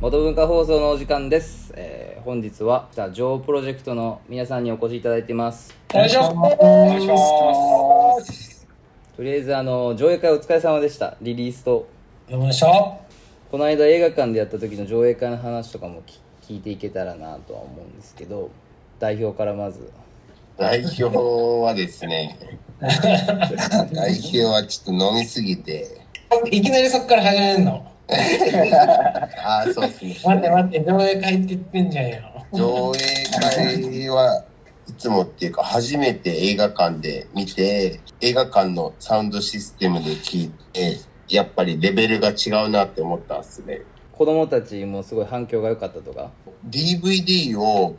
元文化放送のお時間です、えー本日はジョープロジェクトの皆さんにお越しいただいてますお願いします。お願いします。とりあえずあの上映会お疲れ様でしたリリースとよいしょ。この間映画館でやった時の上映会の話とかもき聞いていけたらなとは思うんですけど代表からまず代表はですね、代表はちょっと飲みすぎて、いきなりそっから始めんの？ああ、そうですね。待って待って、上映会って言ってんじゃんよ。上映会はいつもっていうか、初めて映画館で見て、映画館のサウンドシステムで聞いて、やっぱりレベルが違うなって思ったんですね。子供たちもすごい反響が良かったとか？DVD をん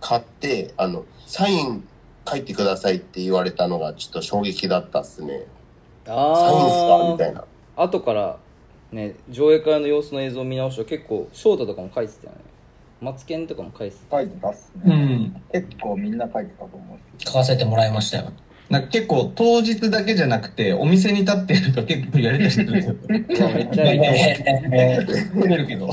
買って、あの、サイン書いてくださいって言われたのがちょっと衝撃だったっすね。サインっすか？あみたいな。あ後からね上映会の様子の映像を見直したら結構翔太とかも書いてたよねマツケンとかも書いてた書いてたっすうね。ん。結構みんな書いてたと思う。書かせてもらいましたよ。なんか結構当日だけじゃなくてお店に立ってると結構やれたりするんですよ。めっちゃいい撮れるけど。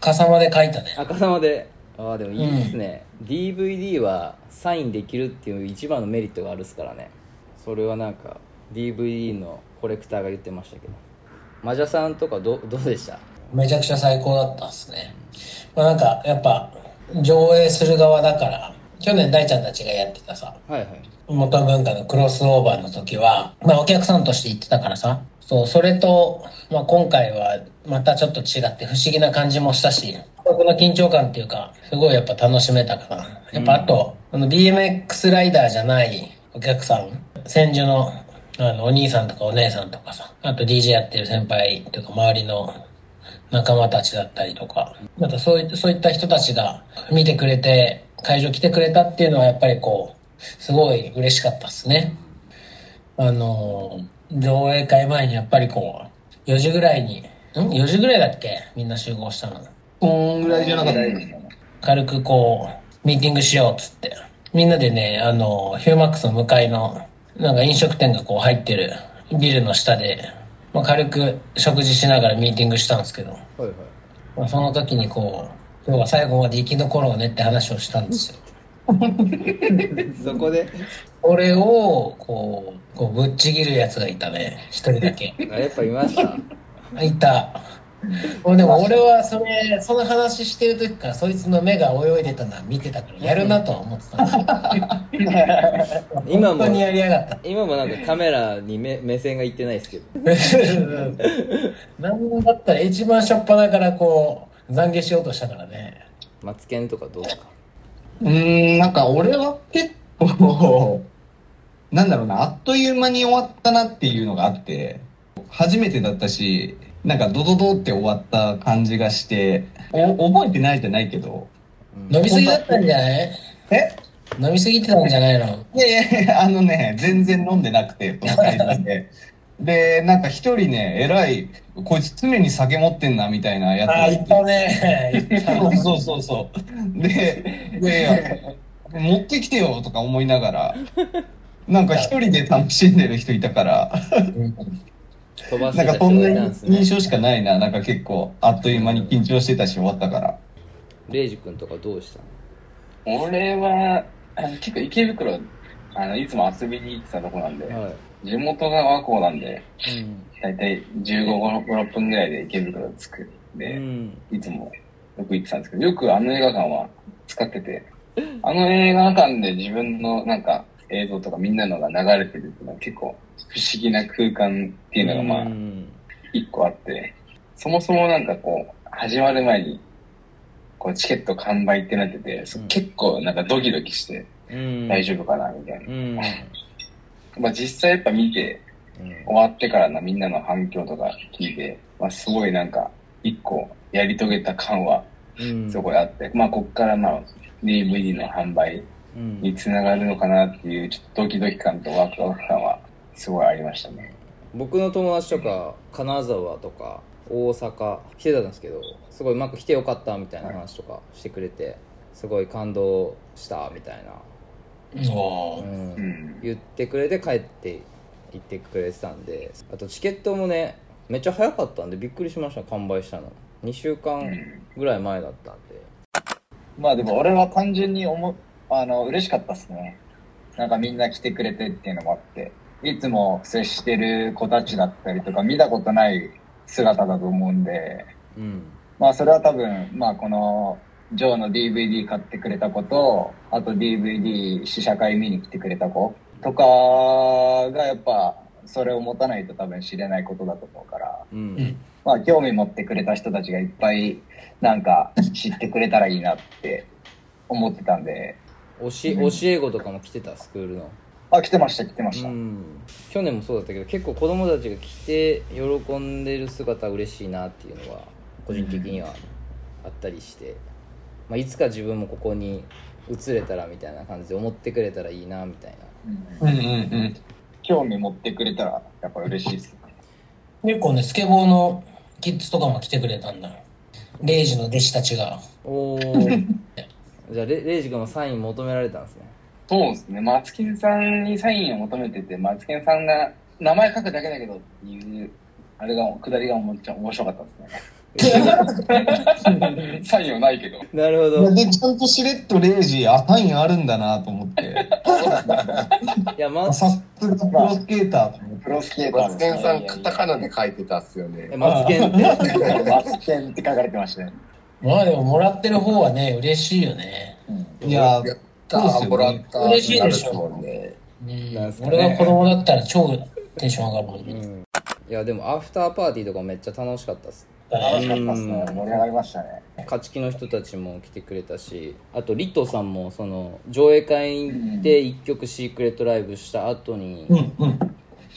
笠間で書いたね。赤様でああでもいいですね、DVD はサインできるっていう一番のメリットがあるっすからねそれはなんか DVD のコレクターが言ってましたけどマジャさんとかどどうでした？めちゃくちゃ最高だったっすね。まあなんか、やっぱ、上映する側だから、去年大ちゃんたちがやってたさ、はいはい元文化のクロスオーバーの時は、まあお客さんとして行ってたからさ、そう、それと、まあ今回はまたちょっと違って不思議な感じもしたし、この緊張感っていうか、すごいやっぱ楽しめたかな。やっぱあと、あの BMX ライダーじゃないお客さん、戦時のあのお兄さんとかお姉さんとかさ、あと DJ やってる先輩というか周りの仲間たちだったりとか、またそういそういった人たちが見てくれて、会場来てくれたっていうのはやっぱりこう、すごい嬉しかったですね。あのー、上映会前にやっぱりこう、4時ぐらいに、ん ?4 時ぐらいだっけ？みんな集合したの。こんぐらいじゃなかった。軽くこう、ミーティングしようっつって。みんなでね、あの、ヒューマックスの向かいの、なんか飲食店がこう入ってるビルの下で、まあ、軽く食事しながらミーティングしたんですけど、はいはいまあ、その時にこう、今日は最後まで生き残ろうねって話をしたんですよ。そこで？俺を、こう、こうぶっちぎるやつがいたね。一人だけ。あやっぱいましたいた。俺でも俺はそれ、その話してる時からそいつの目が泳いでたのは見てたから、やるなとは思ってた。今も本当にやりやがった。今もなんかカメラに目目線がいってないですけど なんだったら一番初っ端からこう、懺悔しようとしたからね。マツケンとかどうですか？うーん、なんか俺は結構、なんだろうな、あっという間に終わったなっていうのがあって、初めてだったし、なんかドドドって終わった感じがして、お覚えてないじゃないけど、飲みすぎだったんじゃない？え？飲みすぎてたんじゃないの？いやいやあのね、全然飲んでなくて、で。で、なんか一人ね、偉い、こいつ常に酒持ってんな、みたいなやつあいったね。言ったそうそうそうそう。で、いやいや、持ってきてよとか思いながら、なんか一人で楽しんでる人いたから、なんかそんな印象しかないな。なんか結構、あっという間に緊張してたし終わったから。レイジ君とかどうした俺は、あの結構池袋、あの、いつも遊びに行ってたとこなんで、のはい。地元が和光なんで、うん。だいたい15、5 6分ぐらいで池袋着く。んうで、ん。いつもよく行ってたんですけど、よくあの映画館は使ってて、あの映画館で自分のなんか映像とかみんなのが流れてるっていうのは結構不思議な空間っていうのがまあうん。一個あって、そもそもなんかこう、始まる前に、こうチケット完売ってなってて、結構なんかドキドキしてうん大丈夫かなみたいな。うんまあ実際やっぱ見て終わってからのみんなの反響とか聞いて、まあすごいなんか一個やり遂げた感はうんすごいあって、まあこっからまあ DVD の販売うんにつながるのかなっていうちょっとドキドキ感とワクワク感はすごいありましたね。僕の友達とか金沢とか大阪来てたんですけどすごいうまく来てよかったみたいな話とかしてくれてすごい感動したみたいな。言ってくれて帰って行ってくれてたんで。あとチケットもねめっちゃ早かったんでびっくりしました完売したの。2週間ぐらい前だったんで。まあでも俺は単純に思う、あの、嬉しかったっすね。なんかみんな来てくれてっていうのもあって、いつも接してる子たちだったりとか見たことない姿だと思うんで、うん。まあそれは多分、まあこの、ジョーの DVD 買ってくれた子と、あと DVD 試写会見に来てくれた子とかがやっぱ、それを持たないと多分知れないことだと思うから、うん。まあ興味持ってくれた人たちがいっぱいなんか知ってくれたらいいなって思ってたんで、教え教え子とかも来てた？スクールの。あ、来てました来てました。うん。去年もそうだったけど結構子供たちが来て喜んでる姿嬉しいなっていうのは個人的にはあったりして、まあ、いつか自分もここに移れたらみたいな感じで思ってくれたらいいなみたいなうんうんうんうん。興味持ってくれたらやっぱ嬉しいですね。結構ね、スケボーのキッズとかも来てくれたんだ。レイジの弟子たちが。おお じゃあレレイジ君もサイン求められたんですねそうですね。マツケンさんにサインを求めてて、マツケンさんが名前書くだけだけどっていう、あれが、くだりがおもちゃ面白かったですね。サインはないけど。なるほどで、ちゃんとしれっとレイジ、あ、サインあるんだなと思って。いやまさすがプロスケーター。プロスケーターマツケンさん、カタカナで書いてたっすよねえ。マツケンって マツケンって書かれてましたね。まあでももらってる方はね、嬉しいよね。いや、やったー、もらったー。嬉しいでしょね。うん俺が子供だったら超テンション上がるもんね。うんいやでもアフターパーティーとかもめっちゃ楽しかったっす楽しかったっすね。盛り上がりましたね。勝ち気の人たちも来てくれたしあとリットさんもその上映会で1曲シークレットライブした後に、うんうん。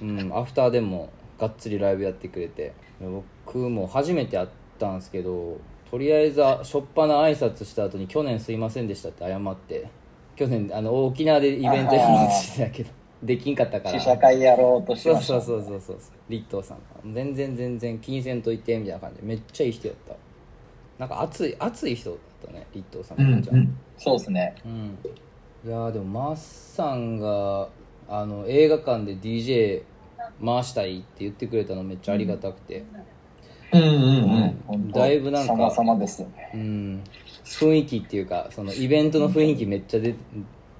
うん、アフターでもがっつりライブやってくれて僕も初めて会ったんですけどとりあえず初っ端挨拶した後に去年すいませんでしたって謝って去年あの沖縄でイベントやろうとしてたけどできんかったから。試写会やろうとしてそうました。そうそうそうそうリットーさん。が全然全然気にせんといてみたいな感じ。でめっちゃいい人やった。なんか熱い熱い人だったねリットーさん。うんうん。そうですね。うん。いやーでもマッさんがあの映画館で DJ 回したいって言ってくれたのめっちゃありがたくて。うん。うんうん。本当。だいぶなんか様々ですよね。うん。雰囲気っていうかそのイベントの雰囲気めっちゃ出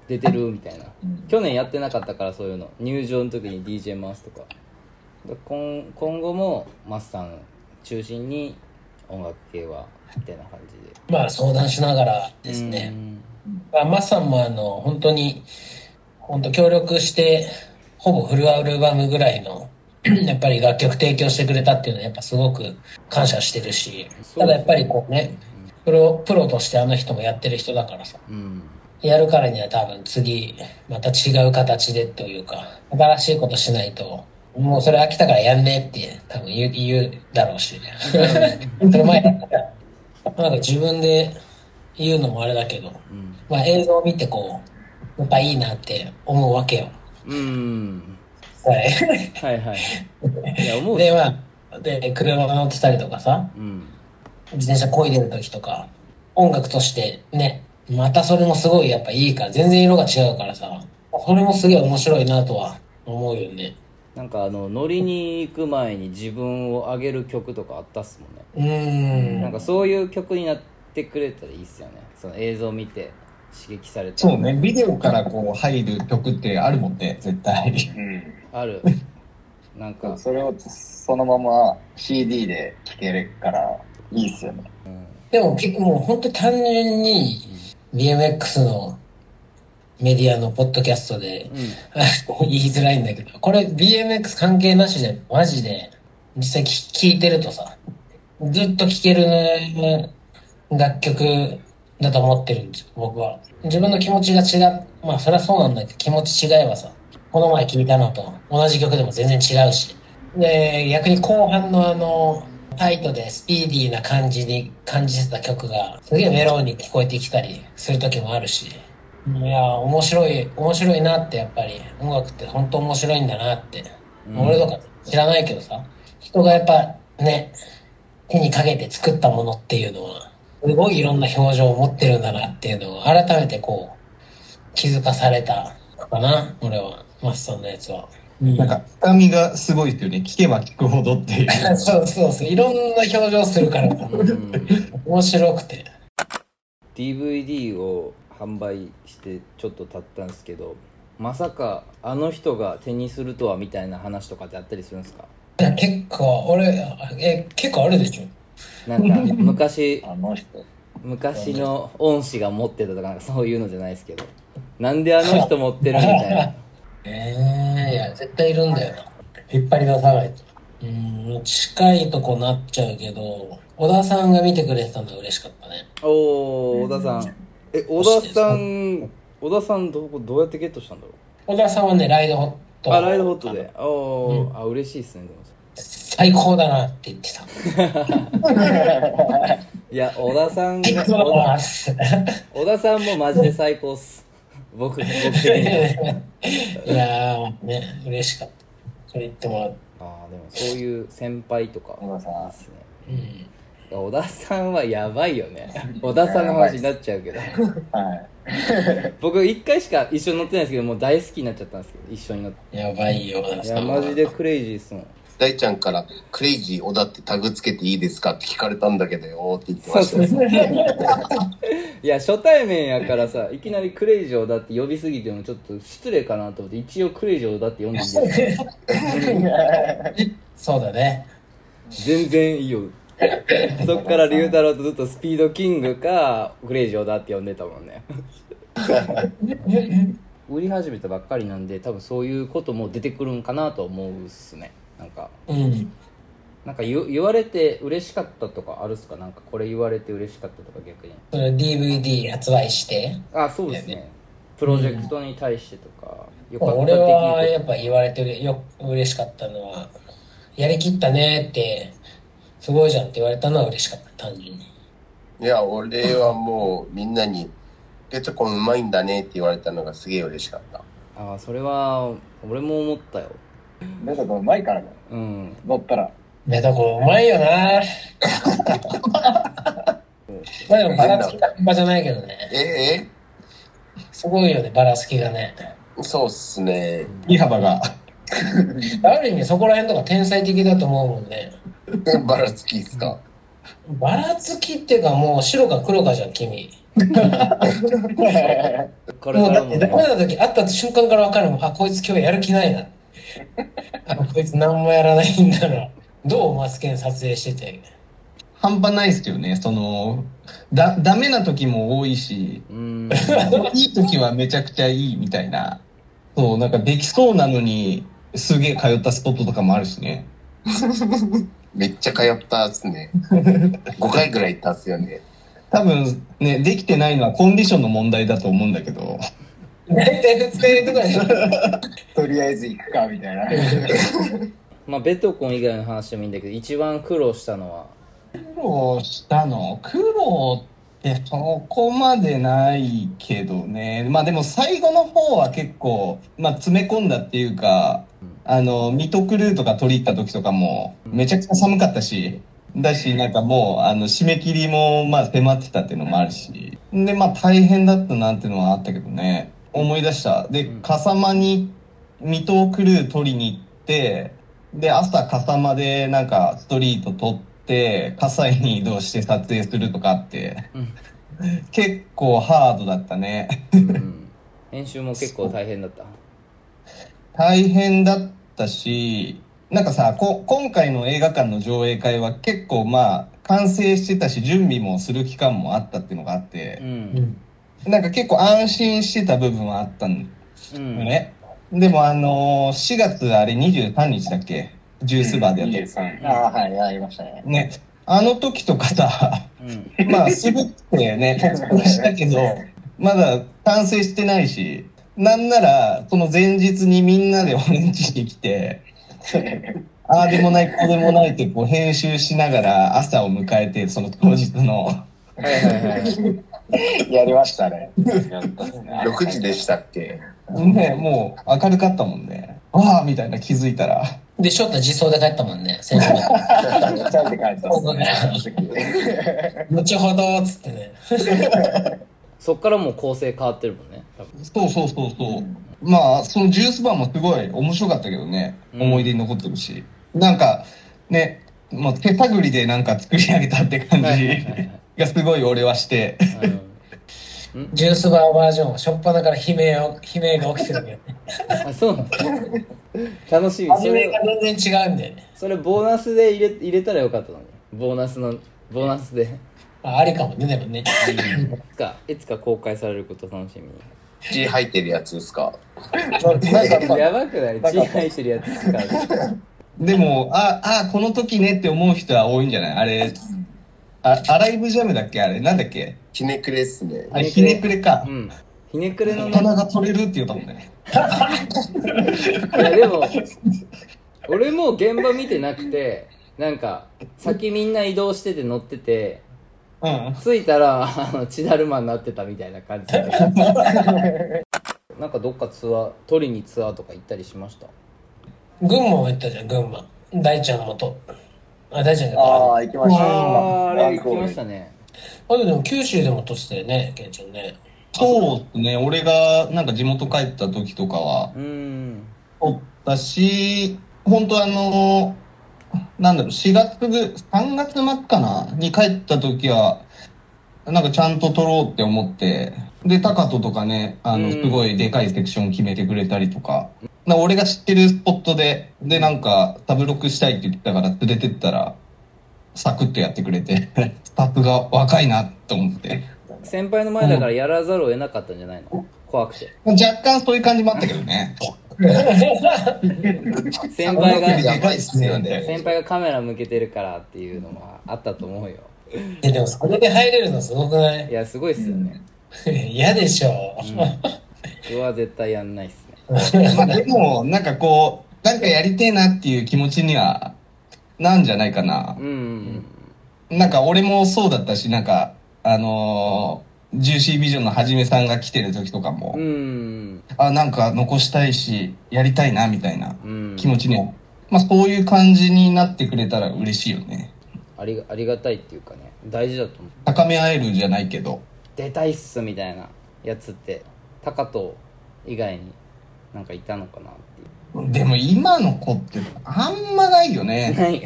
出てるみたいな。去年やってなかったからそういうの。入場の時に DJ 回すとか。だ今今後もマスさん中心に音楽系はみたいな感じで。まあ相談しながらですね。まあ、マッさんもあの、本当に、本当協力して、ほぼフルアルバムぐらいの、やっぱり楽曲提供してくれたっていうのはやっぱすごく感謝してるし、ただやっぱりこうね、プロ、プロとしてあの人もやってる人だからさ、うんやるからには多分次、また違う形でというか、新しいことしないと、もうそれ飽きたからやんねって多分言う言うだろうし。それ前だったら、なんか自分で言うのもあれだけど、うんまあ映像を見てこう、やっぱいいなって思うわけよ。うんはい。はいはいいや思うで、まあ、で、車乗ってたりとかさ、うん自転車漕いでる時とか、音楽としてね、またそれもすごいやっぱいいから、全然色が違うからさ、それもすげえ面白いなとは思うよね。なんかあの乗りに行く前に自分を上げる曲とかあったっすもんねうーん。なんかそういう曲になってくれたらいいっすよねその映像を見て刺激されてそうね、ビデオからこう入る曲ってあるもんね、絶対。うん。あるなんか、それをそのまま CD で聴けるからいいっすよね。うんでも結構もう本当単純に BMX のメディアのポッドキャストで 言いづらいんだけど、これ BMX 関係なしでマジで実際聞いてるとさ、ずっと聴ける、ね、楽曲だと思ってるんですよ、僕は。自分の気持ちが違う。まあそりゃそうなんだけど気持ち違えばさ、この前聴いたのと同じ曲でも全然違うし。で、逆に後半のあの、タイトでスピーディーな感じに感じてた曲が、すげえメロンに聞こえてきたりする時もあるし。いや、面白い、面白いなってやっぱり、音楽って本当面白いんだなって。俺とか知らないけどさ、人がやっぱね、手にかけて作ったものっていうのは、すごいいろんな表情を持ってるんだなっていうのを改めてこう、気づかされたかな、俺は、マスさんのやつは。うんなんか、深みがすごいですよね。聞けば聞くほどっていう。そうそうそう、いろんな表情するから、うん面白くて。DVD を販売してちょっと経ったんですけどまさかあの人が手にするとはみたいな話とかってあったりするんですか？いや結構、俺、え、結構あるでしょなんか昔 あの人。昔の恩師が持ってたとかなんかそういうのじゃないですけどなんであの人持ってるみたいなええいや、絶対いるんだよな。引っ張り出さないと。うーん、近いとこなっちゃうけど、小田さんが見てくれてたのは嬉しかったね。おお小田さんえ小田さん小田さんどこどうやってゲットしたんだろ小田さんはね、ライドホッうト。あライドホットでおお、あ嬉しいっすねでも最高だなって言ってた。いや小田さん。小田さんもマジで最高っす僕僕的に いやー、ね、嬉しかった。それ言ってもらう。ああでもそういう先輩とか小田さんいいっすねうん。小田さんはやばいよね小田さんの話になっちゃうけどはい。僕一回しか一緒に乗ってないですけどもう大好きになっちゃったんですけど一緒に乗ってやばいよ、小田いやさんは。マジでクレイジーっすもん大ちゃんから、クレイジー小田ってタグつけていいですかって聞かれたんだけどよって言ってそうましたそうよ。そう いや初対面やからさいきなりクレイジー小田って呼びすぎてもちょっと失礼かなと思って一応クレイジー小田って呼んでいいですかそうだね。全然いいよ。そっから龍太郎とずっとスピードキングかクレイジー小田って呼んでたもんね。売り始めたばっかりなんで多分そういうことも出てくるんかなと思うっすねなんかうん。なんか言言われて嬉しかったとかあるっすか？なんかこれ言われて嬉しかったとか逆に。それ DVD 発売して。あそうですね。プロジェクトに対してとか、よかった俺は的やっぱ言われてるよ嬉しかったのはやりきったねってすごいじゃんって言われたのは嬉しかった単純に。いや、俺はもうみんなに、ペチョコンうまいんだねって言われたのがすげえ嬉しかった。ああそれは俺も思ったよ ベトコうまいからね。うん乗ったら。メタコうまいよな まあでもバラつきが半端じゃないけどねえすごいよねバラつきがねえそうっすね。振り幅が。ある意味そこら辺とか天才的だと思うもんねばらつきっすか？バラつきっていうかもう白か黒かじゃん君 これもうだってダメな時会った瞬間から分かるもんあこいつ今日やる気ないな あこいつ何もやらないんだなどうマスケン撮影してて半端ないですよね。その、だ、ダメな時も多いし、うんいい時はめちゃくちゃいいみたいな。そう、なんかできそうなのに、すげえ通ったスポットとかもあるしね。めっちゃ通ったっすね。5回ぐらい行ったっすよね。多分ね、できてないのはコンディションの問題だと思うんだけど、大体2日入れとかでしょとりあえず行くか、みたいな。まあベトコン以外の話でもいいんだけど一番苦労したのは？苦労したの？苦労ってそこまでないけどね。まあでも最後の方は結構、まあ詰め込んだっていうか、あの、ミトクルーとか取り入った時とかも、めちゃくちゃ寒かったし、だし、なんかもう、あの、締め切りも、まあ迫ってたっていうのもあるし、で、まあ大変だったなっていうのはあったけどね。思い出した。で、笠間に、水戸クルー取りに行って、で、朝笠間でなんかストリート撮って、葛西に移動して撮影するとかあって、結構ハードだったね。うん。編集も結構大変だった？大変だったし、なんかさ、こ今回の映画館の上映会は結構まあ、完成してたし、準備もする期間もあったっていうのがあって。う、うんんなんか結構安心してた部分はあったんだうんよね。でもあのー4月あれ23日だっけ？ジュースバーでやったや23。ああ、はい、やりましたねつ。。ね。あの時とかさ、うんまあ、すぐってね、したけど、まだ完成してないし、なんなら、その前日にみんなで俺ん家に来て、ああでもない、こうでもないってこう編集しながら朝を迎えて、その当日の、はいはいはい やりましたね。やったっすね。6時でしたっけ？ね、もう明るかったもんね。ああみたいな気づいたら、で、翔太自走で帰ったもんね、先週。ちゃって帰ったっすね。後ほど、つってね。そっからもう構成変わってるもんねそうそうそうそう。まあ、そのジュースバーもすごい面白かったけどね。うん思い出に残ってるし。なんか、ね、もう手探りでなんか作り上げたって感じがすごい俺はして。ジュースバーバージョンは、しょっぱなから悲鳴を、悲鳴が起きてるけどね。ああそうなの楽しみ。それ味が全然違うんだよね。それボーナスで入れ入れたらよかったのに。ボーナスのボーナスで。いあありかもね、でもね。つか。いつか公開されること楽しみ血入ってるやつですか？にやばくない？血入ってるやつ使うでも、あ、あ、この時ねって思う人は多いんじゃない？あれ、あ、アライブジャムだっけあれ、なんだっけ？ひねくれっすね。あれ、ひねくれかう。んひねくれのね棚が取れるって言うたもんね。いやでも俺も現場見てなくてなんか先みんな移動してて乗っててうん。着いたらあの血だるまになってたみたいな感じで なんかどっかツアー取りにツアーとか行ったりしました？群馬も行ったじゃん、群馬。大ちゃんのもと。あ、大ちゃんじゃああ。行きました。ああ行きましたねあとでも九州でも撮ってたよね、ケンちゃんね。そうですね。俺がなんか地元帰った時とかは、うーん撮ったし、本当あの、なんだろう、4月ぐ、3月末かな？に帰った時は、なんかちゃんと撮ろうって思って、で、高人とかね、あの、うん。すごいでかいセクション決めてくれたりとか、な俺が知ってるスポットで、で、なんか、タブロックしたいって言ってたから連れてったら、サクッとやってくれて、スタッフが若いなと思って。先輩の前だからやらざるを得なかったんじゃないの？怖くて。若干そういう感じもあったけどね。先輩が先輩がカメラ向けてるからっていうのはあったと思うよえ、でもそれで入れるのすごくない？いやすごいっすよね。嫌でしょ。僕は絶対やんないっすね。まあでも、なんかこう、なんかやりてえなっていう気持ちには、なんじゃないかな。う。んなんか俺もそうだったし、なんか、あのー、ジューシービジョンのはじめさんが来てる時とかも、うんあ、なんか残したいし、やりたいな、みたいなうん。気持ちに。は、まあそういう感じになってくれたら嬉しいよね。ありがありがたいっていうかね大事だと思う高め合えるじゃないけど。出たいっすみたいなやつって高藤以外になんかいたのかなっていでも今の子ってあんまないようね。ない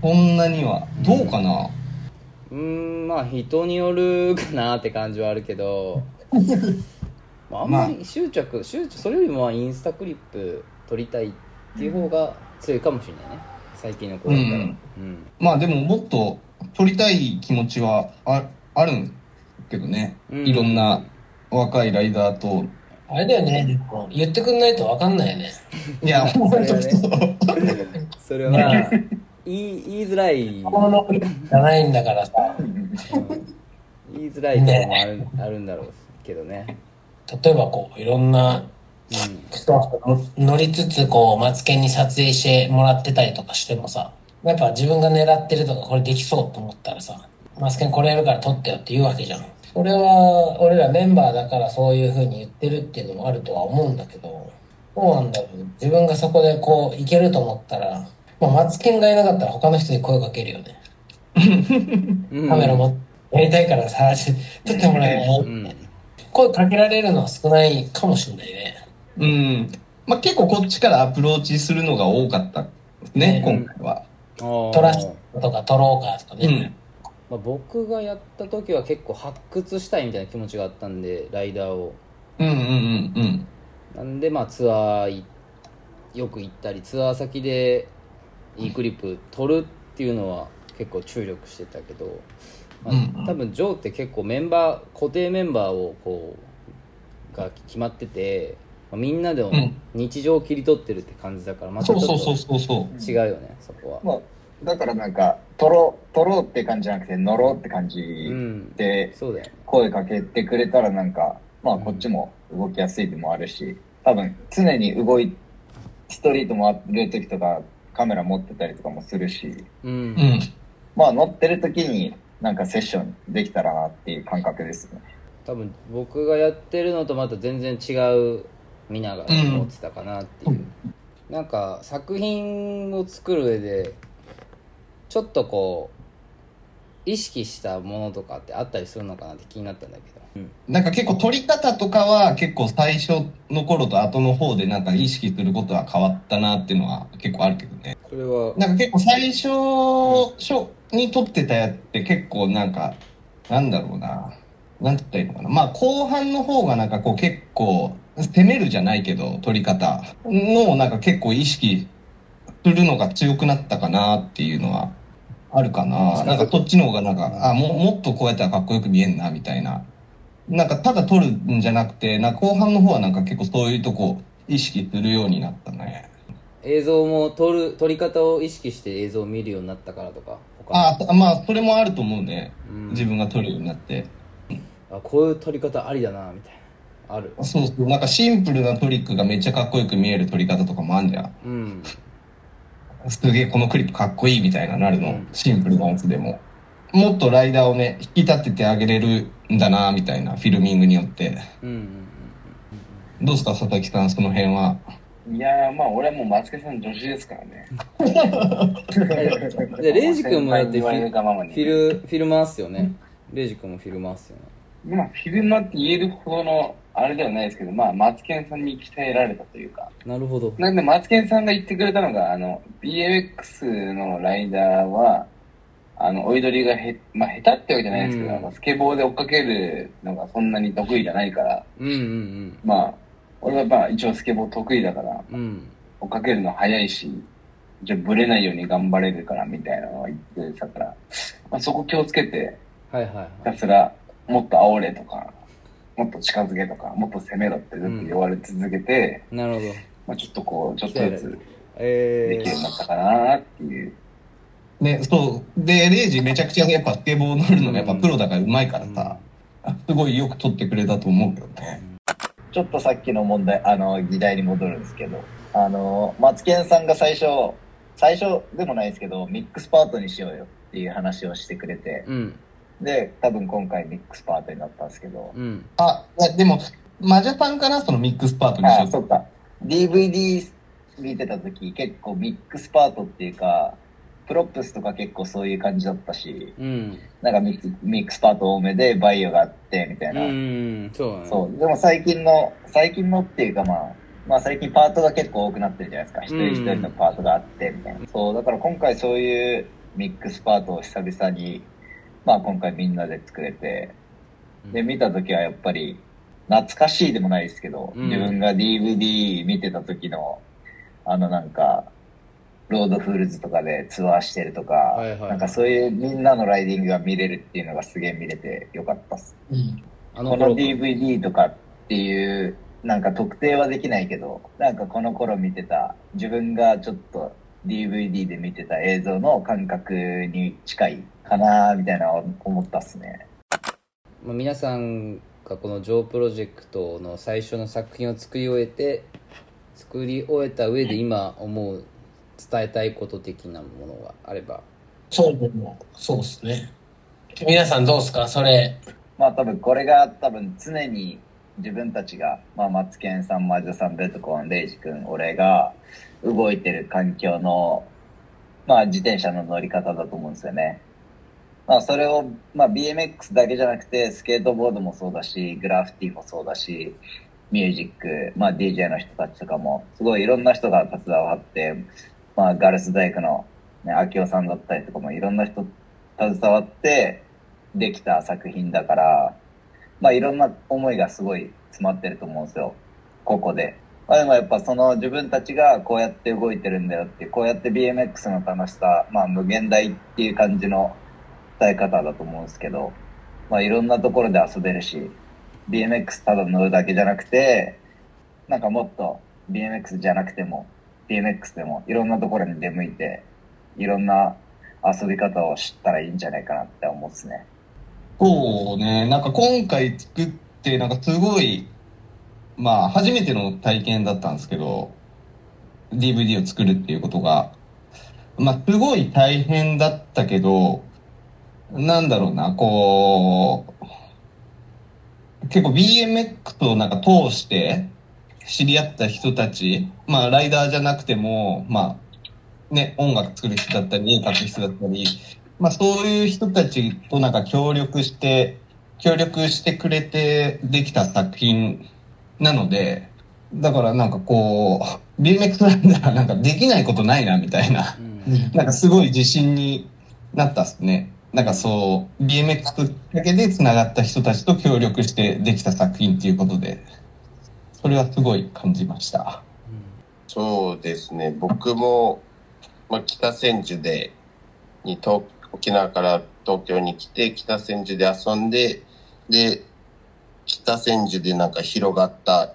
こんなには。どうかな？うーんまあ人によるかなって感じはあるけど まああんまり執着執着それよりもまあインスタクリップ撮りたいっていう方が強いかもしれないね最近の子だったらうんうんまあでももっと撮りたい気持ちはああるんけどね。うんいろんな若いライダーと。あれだよね、言ってくんないとわかんないよね。いや、本当れはねそれは言い言いづらい、このじゃないんだからさ。うん言いづらいところもある,、あるんだろうけどね例えばこう、いろんな乗りつつ、こう、マツケンに撮影してもらってたりとかしてもさ、やっぱ自分が狙ってるとか、これできそうと思ったらさ、マツケンこれやるから撮ってよって言うわけじゃん。それは、俺らメンバーだからそういう風に言ってるっていうのもあるとは思うんだけど、どうなんだろう。自分がそこでこう、いけると思ったら、まあ、マツケンがいなかったら他の人に声かけるよね。んカメラもやりたいからさ、撮ってもらえよう。ん声かけられるのは少ないかもしれないね。うん。まあ結構こっちからアプローチするのが多かったね、ね今回は。あー撮らせとか撮ろうかとかね。うん。まあ、僕がやった時は結構発掘したいみたいな気持ちがあったんでライダーをうんうんうんうん。なんでまあツアーいよく行ったりツアー先でいいクリップ撮るっていうのは結構注力してたけど、まあ多分ジョーって結構メンバー固定メンバーをこうが決まってて、まあみんなでもうん日常を切り取ってるって感じだからまたちょっそうそうそうとそうそう。違うよねそこは。まあ、だからなんか、撮ろう、撮ろうって感じじゃなくて、乗ろうって感じうんで、そうだよね声かけてくれたらなんか、まあこっちも動きやすいでもあるし、多分常に動い、ストリート回る時とかカメラ持ってたりとかもするし、うんうん。まあ乗ってる時になんかセッションできたらなっていう感覚ですね。多分僕がやってるのとまた全然違う皆が持ってたかなっていう、なんか作品を作る上でちょっとこう意識したものとかってあったりするのかなって気になったんだけど、うん、なんか結構撮り方とかは結構最初の頃と後の方でなんか意識することは変わったなっていうのは結構あるけどね。それはなんか結構最初、初に撮ってたやつって結構なんか、なんだろうな。なんて言ったらいいのかな。まあ後半の方がなんかこう結構攻めるじゃないけど撮り方のをなんか結構意識するのが強くなったかなっていうのはあるかな。なんかそっちの方がなんか、あ、ももっとこうやったらかっこよく見えんなみたいな。なんかただ撮るんじゃなくて、な後半の方はなんか結構そういうとこ意識するようになったね。映像も撮る撮り方を意識して映像を見るようになったからとか他ああ、まあそれもあると思うね。うん自分が撮るようになって。あこういう撮り方ありだなみたいなあるそうそう。なんかシンプルなトリックがめっちゃかっこよく見える撮り方とかもあんじゃん。うんすげえこのクリップかっこいいみたいななるの。うんシンプルなやつでも。もっとライダーをね、引き立ててあげれるんだなみたいな、フィルミングによって。うんうんどうですか、佐々木さん、その辺は？いやー、まあ俺はもう松家さん女子ですからね。うんでレイジ君もだってフィルフィル回すよねレイジ君もフィル回すよねまあ、フィルマって言えるほどの、あれではないですけど、まあ、マツケンさんに鍛えられたというか。なるほど。なんで、マツケンさんが言ってくれたのが、あの、BMX のライダーは、あの、追い取りがへ、まあ、下手ってわけじゃないですけど、うん。まあスケボーで追っかけるのがそんなに得意じゃないから、うんうんまあ、俺はまあ、一応スケボー得意だから、うん。うん追っかけるの早いし、じゃブレないように頑張れるから、みたいなのを言ってたから、まあ、そこ気をつけて、はいはい。ひたすら、もっと煽れとか、もっと近づけとか、もっと攻めろってずっと言われ続けて、なるほどまあちょっとこう、ちょっとずつでえきるようになったかなっていう。ね、そう。で、レイジめちゃくちゃやっぱスケボー乗るのがやっぱプロだから上手いからさ、すごいよく撮ってくれたと思うけどね。ちょっとさっきの問題、あの、議題に戻るんですけど、あの、マツケンさんが最初、最初でもないですけど、ミックスパートにしようよっていう話をしてくれて、うんで、多分今回ミックスパートになったんですけど、うんあ、いやでも、マジャパンかなそのミックスパートにしああ、ようそっか。DVD 見てた時結構ミックスパートっていうか、プロップスとか結構そういう感じだったし、うんなんかミックミックスパート多めでバイオがあってみたいな。うんそうだねそう。でも最近の、最近のっていうかまあ、まあ最近パートが結構多くなってるじゃないですか。一人一人のパートがあってみたいな。そう、だから今回そういうミックスパートを久々に、まあ今回みんなで作れて、で、見た時はやっぱり、懐かしいでもないですけど、うん。自分が DVD 見てた時の、あのなんか、 Road Fools とかでツアーしてるとか、いはい。なんかそういうみんなのライディングが見れるっていうのがすげえ見れてよかったっす。このあの頃 DVD とかっていう、なんか特定はできないけど、なんかこの頃見てた、自分がちょっと DVD で見てた映像の感覚に近いかなみたいな思ったっすね。まあ、皆さんがこの「ジョープロジェクト」の最初の作品を作り終えて作り終えた上で今思う伝えたいこと的なものがあればそう、でも、そうですね。皆さんどうですか？それ。まあ多分これが多分常に自分たちが、まあマツケンさん、マジョさん、ベトコン、レイジ君、俺が動いてる環境の、まあ自転車の乗り方だと思うんですよね。まあそれを、まあ BMX だけじゃなくて、スケートボードもそうだし、グラフィティもそうだし、ミュージック、まあ DJ の人たちとかも、すごいいろんな人が携わって、まあガルス大工の、ね、秋夫さんだったりとかもいろんな人携わって、できた作品だから、まあいろんな思いがすごい詰まってると思うんですよ。ここで。まあでもやっぱその自分たちがこうやって動いてるんだよって、こうやって BMX の楽しさ、まあ無限大っていう感じの伝え方だと思うんですけど、まあいろんなところで遊べるし、BMX ただ乗るだけじゃなくて、なんかもっと BMX じゃなくても、BMX でもいろんなところに出向いて、いろんな遊び方を知ったらいいんじゃないかなって思うっすね。そうね、なんか今回作って、なんかすごい、まあ初めての体験だったんですけど、DVD を作るっていうことが、まあすごい大変だったけど、なんだろうな、こう、結構 BMX をなんか通して、知り合った人たち、まあ、ライダーじゃなくても、まあ、ね、音楽作る人だったり、絵描く人だったり、まあ、そういう人たちとなんか協力して、協力してくれてできた作品なので、だからなんかこう、BMX ランナーなんかできないことないなみたいな、うんなんかすごい自信になったっすね。なんかそう、BMX だけで繋がった人たちと協力してできた作品っていうことで、それはすごい感じました。そうですね。僕も、まあ、北千住で、に東、沖縄から東京に来て、北千住で遊んで、で、北千住でなんか広がった、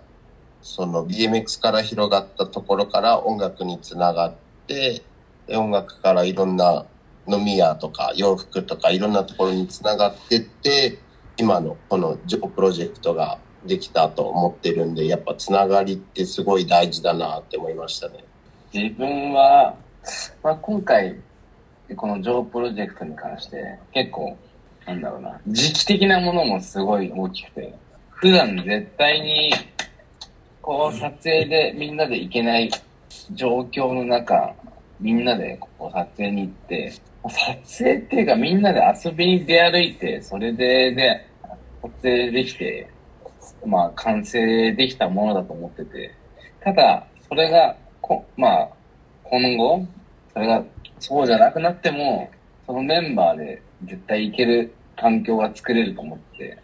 その BMX から広がったところから音楽につながって、で音楽からいろんな飲み屋とか洋服とかいろんなところにつながってって、今のこのジョプロジェクトができたと思ってるんで、やっぱつながりってすごい大事だなって思いましたね。自分は、まあ、今回、このジョープロジェクトに関して、結構、なんだろうな、時期的なものもすごい大きくて、普段絶対に、こう、撮影でみんなで行けない状況の中、みんなでこう撮影に行って、撮影っていうかみんなで遊びに出歩いて、それで、で、撮影できて、まあ、完成できたものだと思ってて、ただ、それが、こまあ、今後、それがそうじゃなくなっても、そのメンバーで絶対いける環境が作れると思って、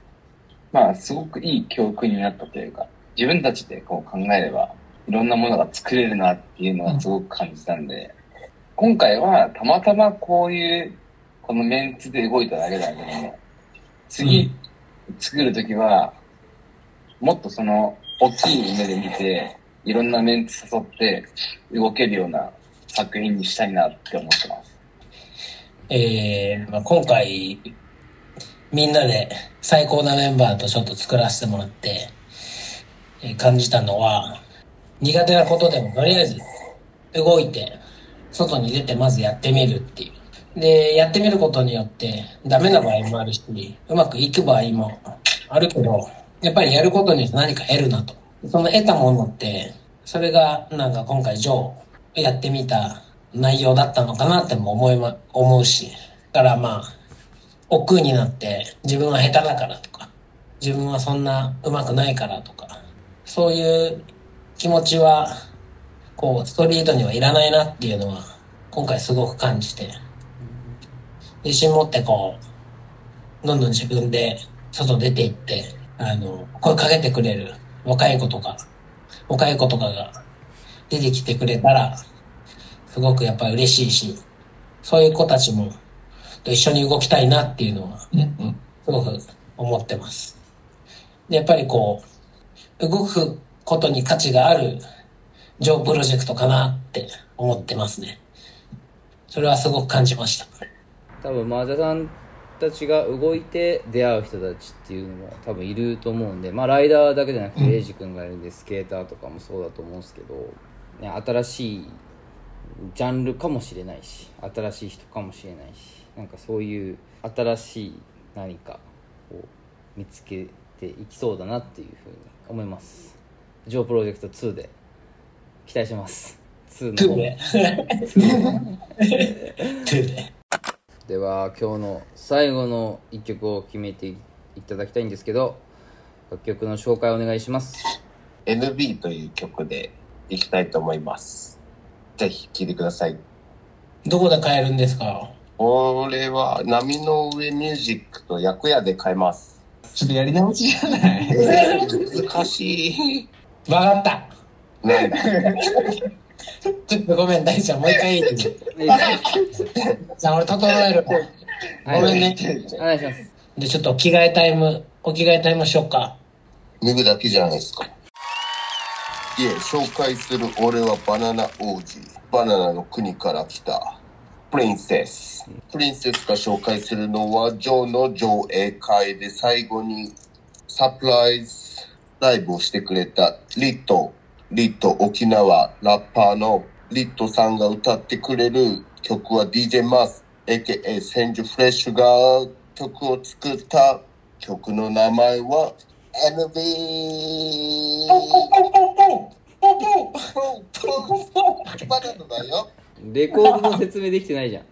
まあ、すごくいい教訓になったというか、自分たちでこう考えれば、いろんなものが作れるなっていうのはすごく感じたんで、今回はたまたまこういう、このメンツで動いただけだけども、次、作るときは、もっとその、大きい目で見て、いろんなメンツ誘って動けるような作品にしたいなって思ってます。えーまあ、今回、みんなで最高なメンバーとちょっと作らせてもらって、えー感じたのは、苦手なことでもとりあえず動いて、外に出てまずやってみるっていう。で、やってみることによって、ダメな場合もあるし、うまくいく場合もあるけど、やっぱりやることによって何か得るなと。その得たものって、それがなんか今回ジョーやってみた内容だったのかなっても思いま、思うし。だからまあ、億劫になって自分は下手だからとか、自分はそんな上手くないからとか、そういう気持ちは、こう、ストリートにはいらないなっていうのは、今回すごく感じて、自信持ってこう、どんどん自分で外出て行って、あの、声かけてくれる若い子とか、若い子とかが出てきてくれたら、すごくやっぱり嬉しいし、そういう子たちもと一緒に動きたいなっていうのは。すごく思ってます。でやっぱりこう、動くことに価値があるジョープロジェクトかなって思ってますね。それはすごく感じました。多分マージャさんたちが動いて出会う人たちっていうのも多分いると思うんでまあライダーだけじゃなくてエイジ君がいるんでスケーターとかもそうだと思うんですけど、ね、新しいジャンルかもしれないし新しい人かもしれないしなんかそういう新しい何かを見つけていきそうだなっていうふうに思いますジョープロジェクト2で期待してます2の方トゥーで。は今日の最後の一曲を決めていただきたいんですけど楽曲の紹介お願いします NB という曲でいきたいと思います。ぜひ聴いてください。どこで買えるんですか？これは波の上ミュージックと薬屋で買えます。ちょっとやり直しじゃない？えー、難しい。わかった。ちょっとごめん、大ちゃん、もう一回いいじゃあ俺整える。はいごめんね。お願いしますで、ちょっと着替えタイム、お着替えタイムしようか。脱ぐだけじゃないですか。いえ、紹介する俺はバナナ王子。バナナの国から来た。プリンセス。プリンセスが紹介するのは、ジョーの上映会で最後にサプライズライブをしてくれたリット、リット沖縄ラッパーのリットさんが歌ってくれる曲は DJ マス、AKA 千住フレッシュが曲を作った曲の名前は NB バナナだよ。レコードの説明できてないじゃん。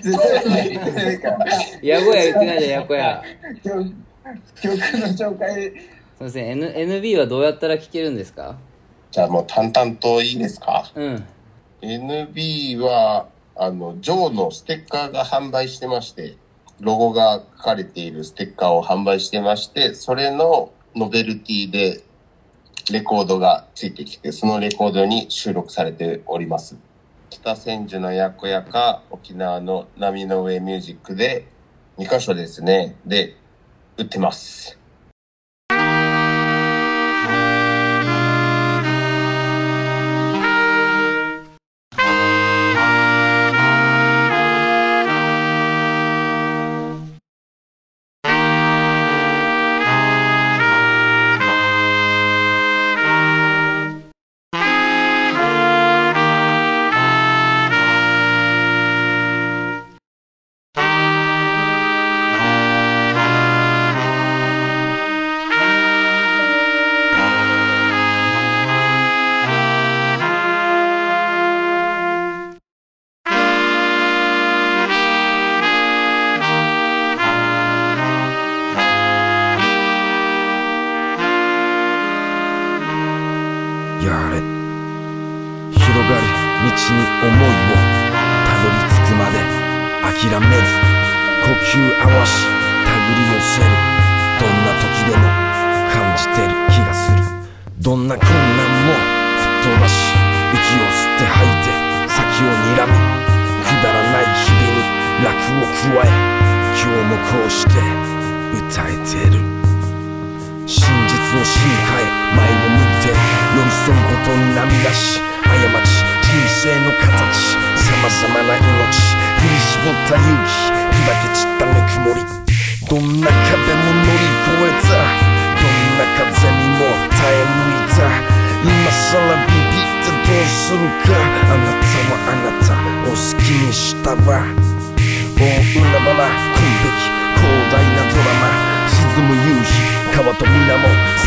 絶対言ってないから。ヤゴヤ言ってないじゃん、ヤコヤ。曲曲の紹介、すみません、N、NB はどうやったら聴けるんですか？じゃあもう淡々といいですか？うん。NB は、あの、ジョーのステッカーが販売してまして、ロゴが書かれているステッカーを販売してまして、それのノベルティでレコードがついてきて、そのレコードに収録されております。北千住のやこやか、沖縄の波の上ミュージックで、2箇所ですね。で、売ってます。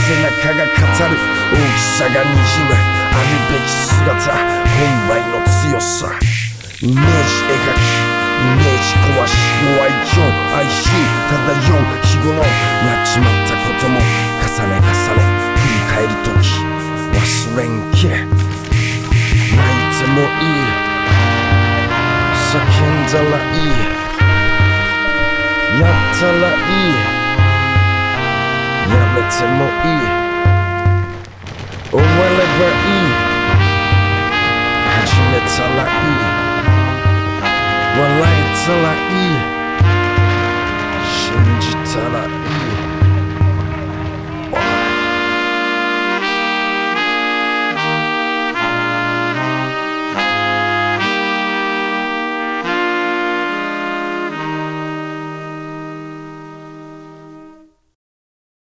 中が語る。大きさがにじむ。あるべき姿。本来の強さ。イメージ描き。イメージ壊し。ご愛嬌哀愁。漂う。日頃やっちまったことも。重ね重ね。振り返る時。忘れんけ泣いてもいい。叫んだらいい。やったらいい。Relecimo i. Uwelebę i. Hacimy cala i. A cala i. Shinji cala i.